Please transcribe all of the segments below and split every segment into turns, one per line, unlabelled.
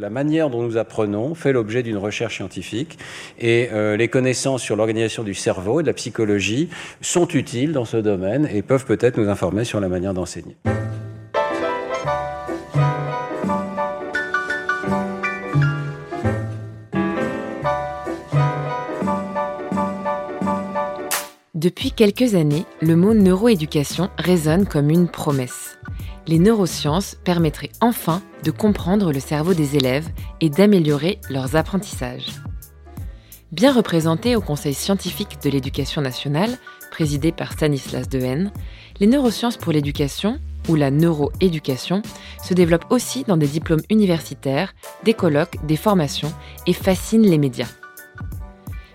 La manière dont nous apprenons fait l'objet d'une recherche scientifique et euh, les connaissances sur l'organisation du cerveau et de la psychologie sont utiles dans ce domaine et peuvent peut-être nous informer sur la manière d'enseigner.
Depuis quelques années, le mot neuroéducation résonne comme une promesse. Les neurosciences permettraient enfin de comprendre le cerveau des élèves et d'améliorer leurs apprentissages. Bien représentés au Conseil scientifique de l'éducation nationale, présidé par Stanislas Dehaene, les neurosciences pour l'éducation, ou la neuroéducation, se développent aussi dans des diplômes universitaires, des colloques, des formations et fascinent les médias.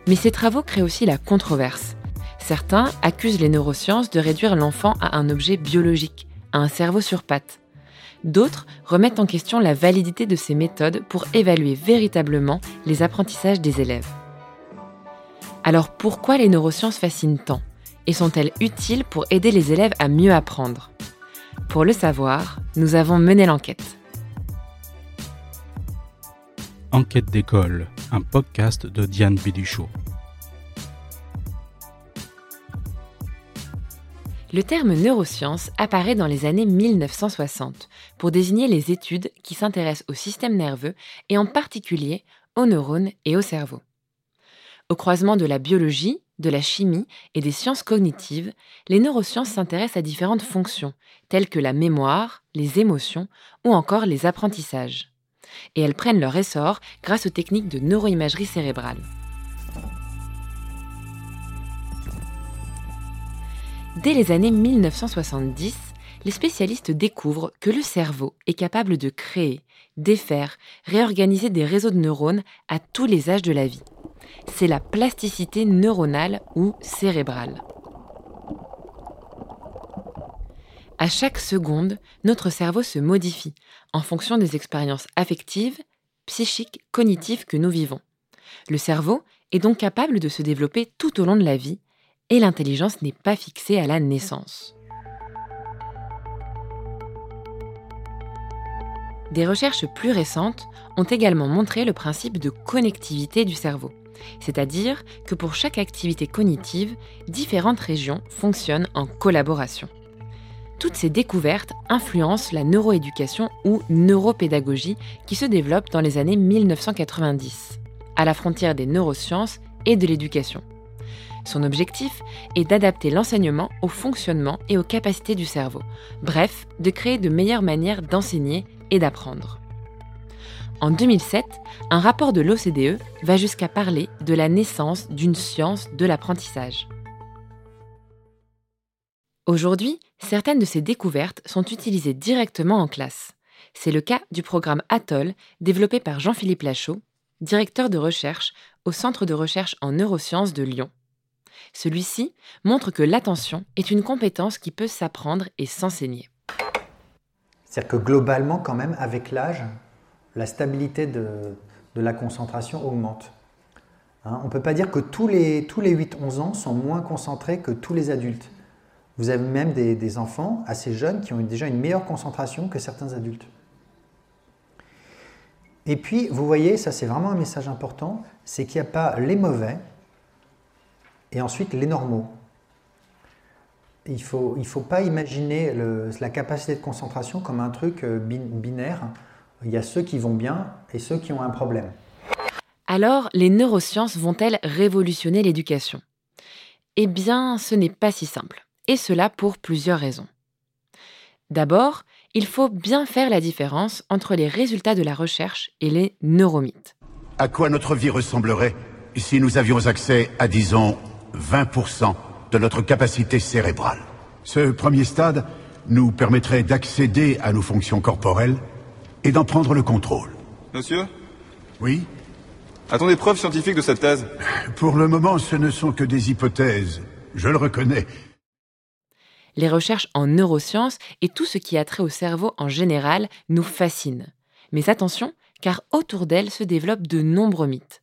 Mais ces travaux créent aussi la controverse Certains accusent les neurosciences de réduire l'enfant à un objet biologique, à un cerveau sur pattes. D'autres remettent en question la validité de ces méthodes pour évaluer véritablement les apprentissages des élèves. Alors pourquoi les neurosciences fascinent tant? Et sont-elles utiles pour aider les élèves à mieux apprendre? Pour le savoir, nous avons mené l'enquête.
Enquête d'école, un podcast de Diane Biduchot.
Le terme neurosciences apparaît dans les années 1960 pour désigner les études qui s'intéressent au système nerveux et en particulier aux neurones et au cerveau. Au croisement de la biologie, de la chimie et des sciences cognitives, les neurosciences s'intéressent à différentes fonctions, telles que la mémoire, les émotions ou encore les apprentissages. Et elles prennent leur essor grâce aux techniques de neuroimagerie cérébrale. Dès les années 1970, les spécialistes découvrent que le cerveau est capable de créer, défaire, réorganiser des réseaux de neurones à tous les âges de la vie. C'est la plasticité neuronale ou cérébrale. À chaque seconde, notre cerveau se modifie en fonction des expériences affectives, psychiques, cognitives que nous vivons. Le cerveau est donc capable de se développer tout au long de la vie et l'intelligence n'est pas fixée à la naissance. Des recherches plus récentes ont également montré le principe de connectivité du cerveau, c'est-à-dire que pour chaque activité cognitive, différentes régions fonctionnent en collaboration. Toutes ces découvertes influencent la neuroéducation ou neuropédagogie qui se développe dans les années 1990, à la frontière des neurosciences et de l'éducation. Son objectif est d'adapter l'enseignement au fonctionnement et aux capacités du cerveau, bref, de créer de meilleures manières d'enseigner et d'apprendre. En 2007, un rapport de l'OCDE va jusqu'à parler de la naissance d'une science de l'apprentissage. Aujourd'hui, certaines de ces découvertes sont utilisées directement en classe. C'est le cas du programme Atoll développé par Jean-Philippe Lachaud, directeur de recherche au Centre de recherche en neurosciences de Lyon. Celui-ci montre que l'attention est une compétence qui peut s'apprendre et s'enseigner.
C'est-à-dire que globalement, quand même, avec l'âge, la stabilité de, la concentration augmente. Hein, on ne peut pas dire que tous les, tous les 8-11 ans sont moins concentrés que tous les adultes. Vous avez même des, des, enfants assez jeunes qui ont déjà une meilleure concentration que certains adultes. Et puis, vous voyez, ça c'est vraiment un message important, c'est qu'il n'y a pas les mauvais et ensuite les normaux. Il ne faut, il faut pas imaginer la capacité de concentration comme un truc euh, binaire. Il y a ceux qui vont bien et ceux qui ont un problème.
Alors, les neurosciences vont-elles révolutionner l'éducation? Eh bien, ce n'est pas si simple. Et cela pour plusieurs raisons. D'abord, il faut bien faire la différence entre les résultats de la recherche et les neuromythes.
À quoi notre vie ressemblerait si nous avions accès à, disons, 20% de notre capacité cérébrale? Ce premier stade nous permettrait d'accéder à nos fonctions corporelles et d'en prendre le contrôle.
Monsieur?
Oui?
A-t-on des preuves scientifiques de cette thèse?
Pour le moment, ce ne sont que des hypothèses. Je le reconnais.
Les recherches en neurosciences et tout ce qui a trait au cerveau en général nous fascinent. Mais attention, car autour d'elles se développent de nombreux mythes.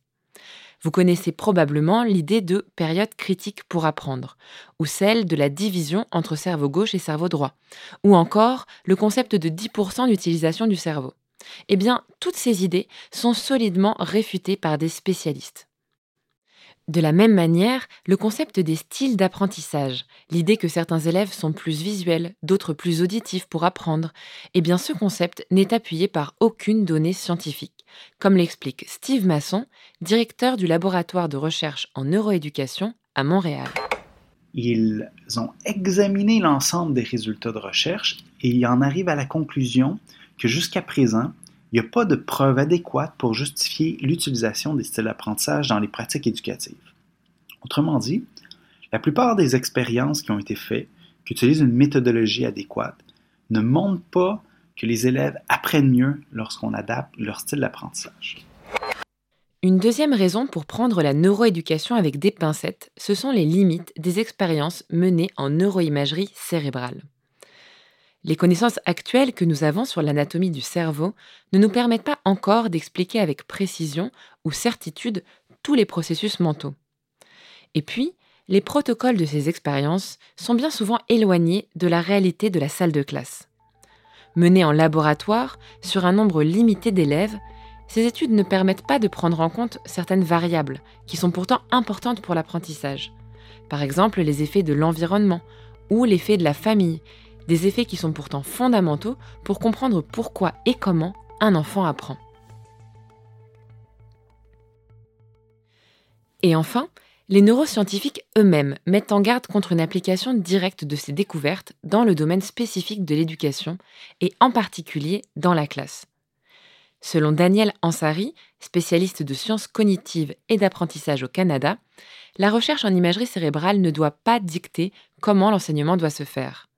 Vous connaissez probablement l'idée de période critique pour apprendre, ou celle de la division entre cerveau gauche et cerveau droit, ou encore le concept de 10% d'utilisation du cerveau. Eh bien, toutes ces idées sont solidement réfutées par des spécialistes. De la même manière, le concept des styles d'apprentissage, l'idée que certains élèves sont plus visuels, d'autres plus auditifs pour apprendre, eh bien ce concept n'est appuyé par aucune donnée scientifique, comme l'explique Steve Masson, directeur du laboratoire de recherche en neuroéducation à Montréal.
Ils ont examiné l'ensemble des résultats de recherche et ils en arrivent à la conclusion que jusqu'à présent, il n'y a pas de preuve adéquate pour justifier l'utilisation des styles d'apprentissage dans les pratiques éducatives. Autrement dit, la plupart des expériences qui ont été faites, qui utilisent une méthodologie adéquate, ne montrent pas que les élèves apprennent mieux lorsqu'on adapte leur style d'apprentissage.
Une deuxième raison pour prendre la neuroéducation avec des pincettes, ce sont les limites des expériences menées en neuroimagerie cérébrale. Les connaissances actuelles que nous avons sur l'anatomie du cerveau ne nous permettent pas encore d'expliquer avec précision ou certitude tous les processus mentaux. Et puis, les protocoles de ces expériences sont bien souvent éloignés de la réalité de la salle de classe. Menées en laboratoire sur un nombre limité d'élèves, ces études ne permettent pas de prendre en compte certaines variables qui sont pourtant importantes pour l'apprentissage. Par exemple, les effets de l'environnement ou l'effet de la famille des effets qui sont pourtant fondamentaux pour comprendre pourquoi et comment un enfant apprend. Et enfin, les neuroscientifiques eux-mêmes mettent en garde contre une application directe de ces découvertes dans le domaine spécifique de l'éducation et en particulier dans la classe. Selon Daniel Ansari, spécialiste de sciences cognitives et d'apprentissage au Canada, la recherche en imagerie cérébrale ne doit pas dicter comment l'enseignement doit se faire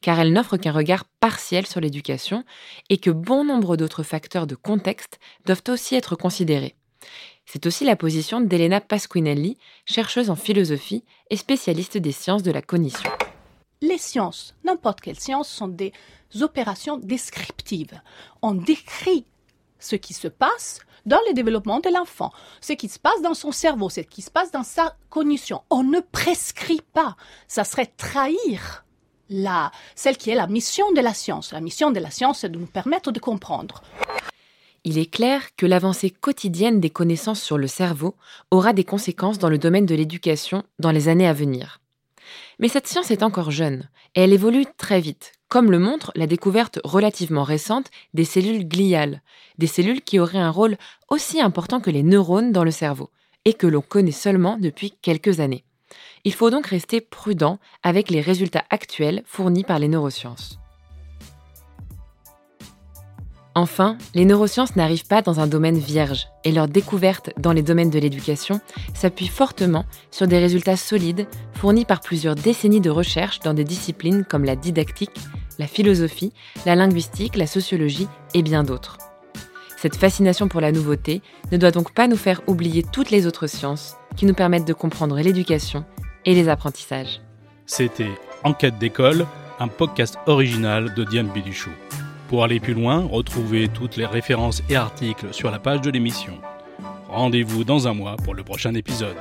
car elle n'offre qu'un regard partiel sur l'éducation et que bon nombre d'autres facteurs de contexte doivent aussi être considérés. C'est aussi la position d'Elena Pasquinelli, chercheuse en philosophie et spécialiste des sciences de la cognition.
Les sciences, n'importe quelles sciences, sont des opérations descriptives. On décrit ce qui se passe dans le développement de l'enfant, ce qui se passe dans son cerveau, ce qui se passe dans sa cognition. On ne prescrit pas. Ça serait trahir la, celle qui est la mission de la science. La mission de la science, c'est de nous permettre de comprendre.
Il est clair que l'avancée quotidienne des connaissances sur le cerveau aura des conséquences dans le domaine de l'éducation dans les années à venir. Mais cette science est encore jeune et elle évolue très vite, comme le montre la découverte relativement récente des cellules gliales, des cellules qui auraient un rôle aussi important que les neurones dans le cerveau et que l'on connaît seulement depuis quelques années. Il faut donc rester prudent avec les résultats actuels fournis par les neurosciences. Enfin, les neurosciences n'arrivent pas dans un domaine vierge et leur découverte dans les domaines de l'éducation s'appuie fortement sur des résultats solides fournis par plusieurs décennies de recherche dans des disciplines comme la didactique, la philosophie, la linguistique, la sociologie et bien d'autres. Cette fascination pour la nouveauté ne doit donc pas nous faire oublier toutes les autres sciences qui nous permettent de comprendre l'éducation et les apprentissages.
C'était Enquête d'école, un podcast original de Diane Biduchou. Pour aller plus loin, retrouvez toutes les références et articles sur la page de l'émission. Rendez-vous dans un mois pour le prochain épisode.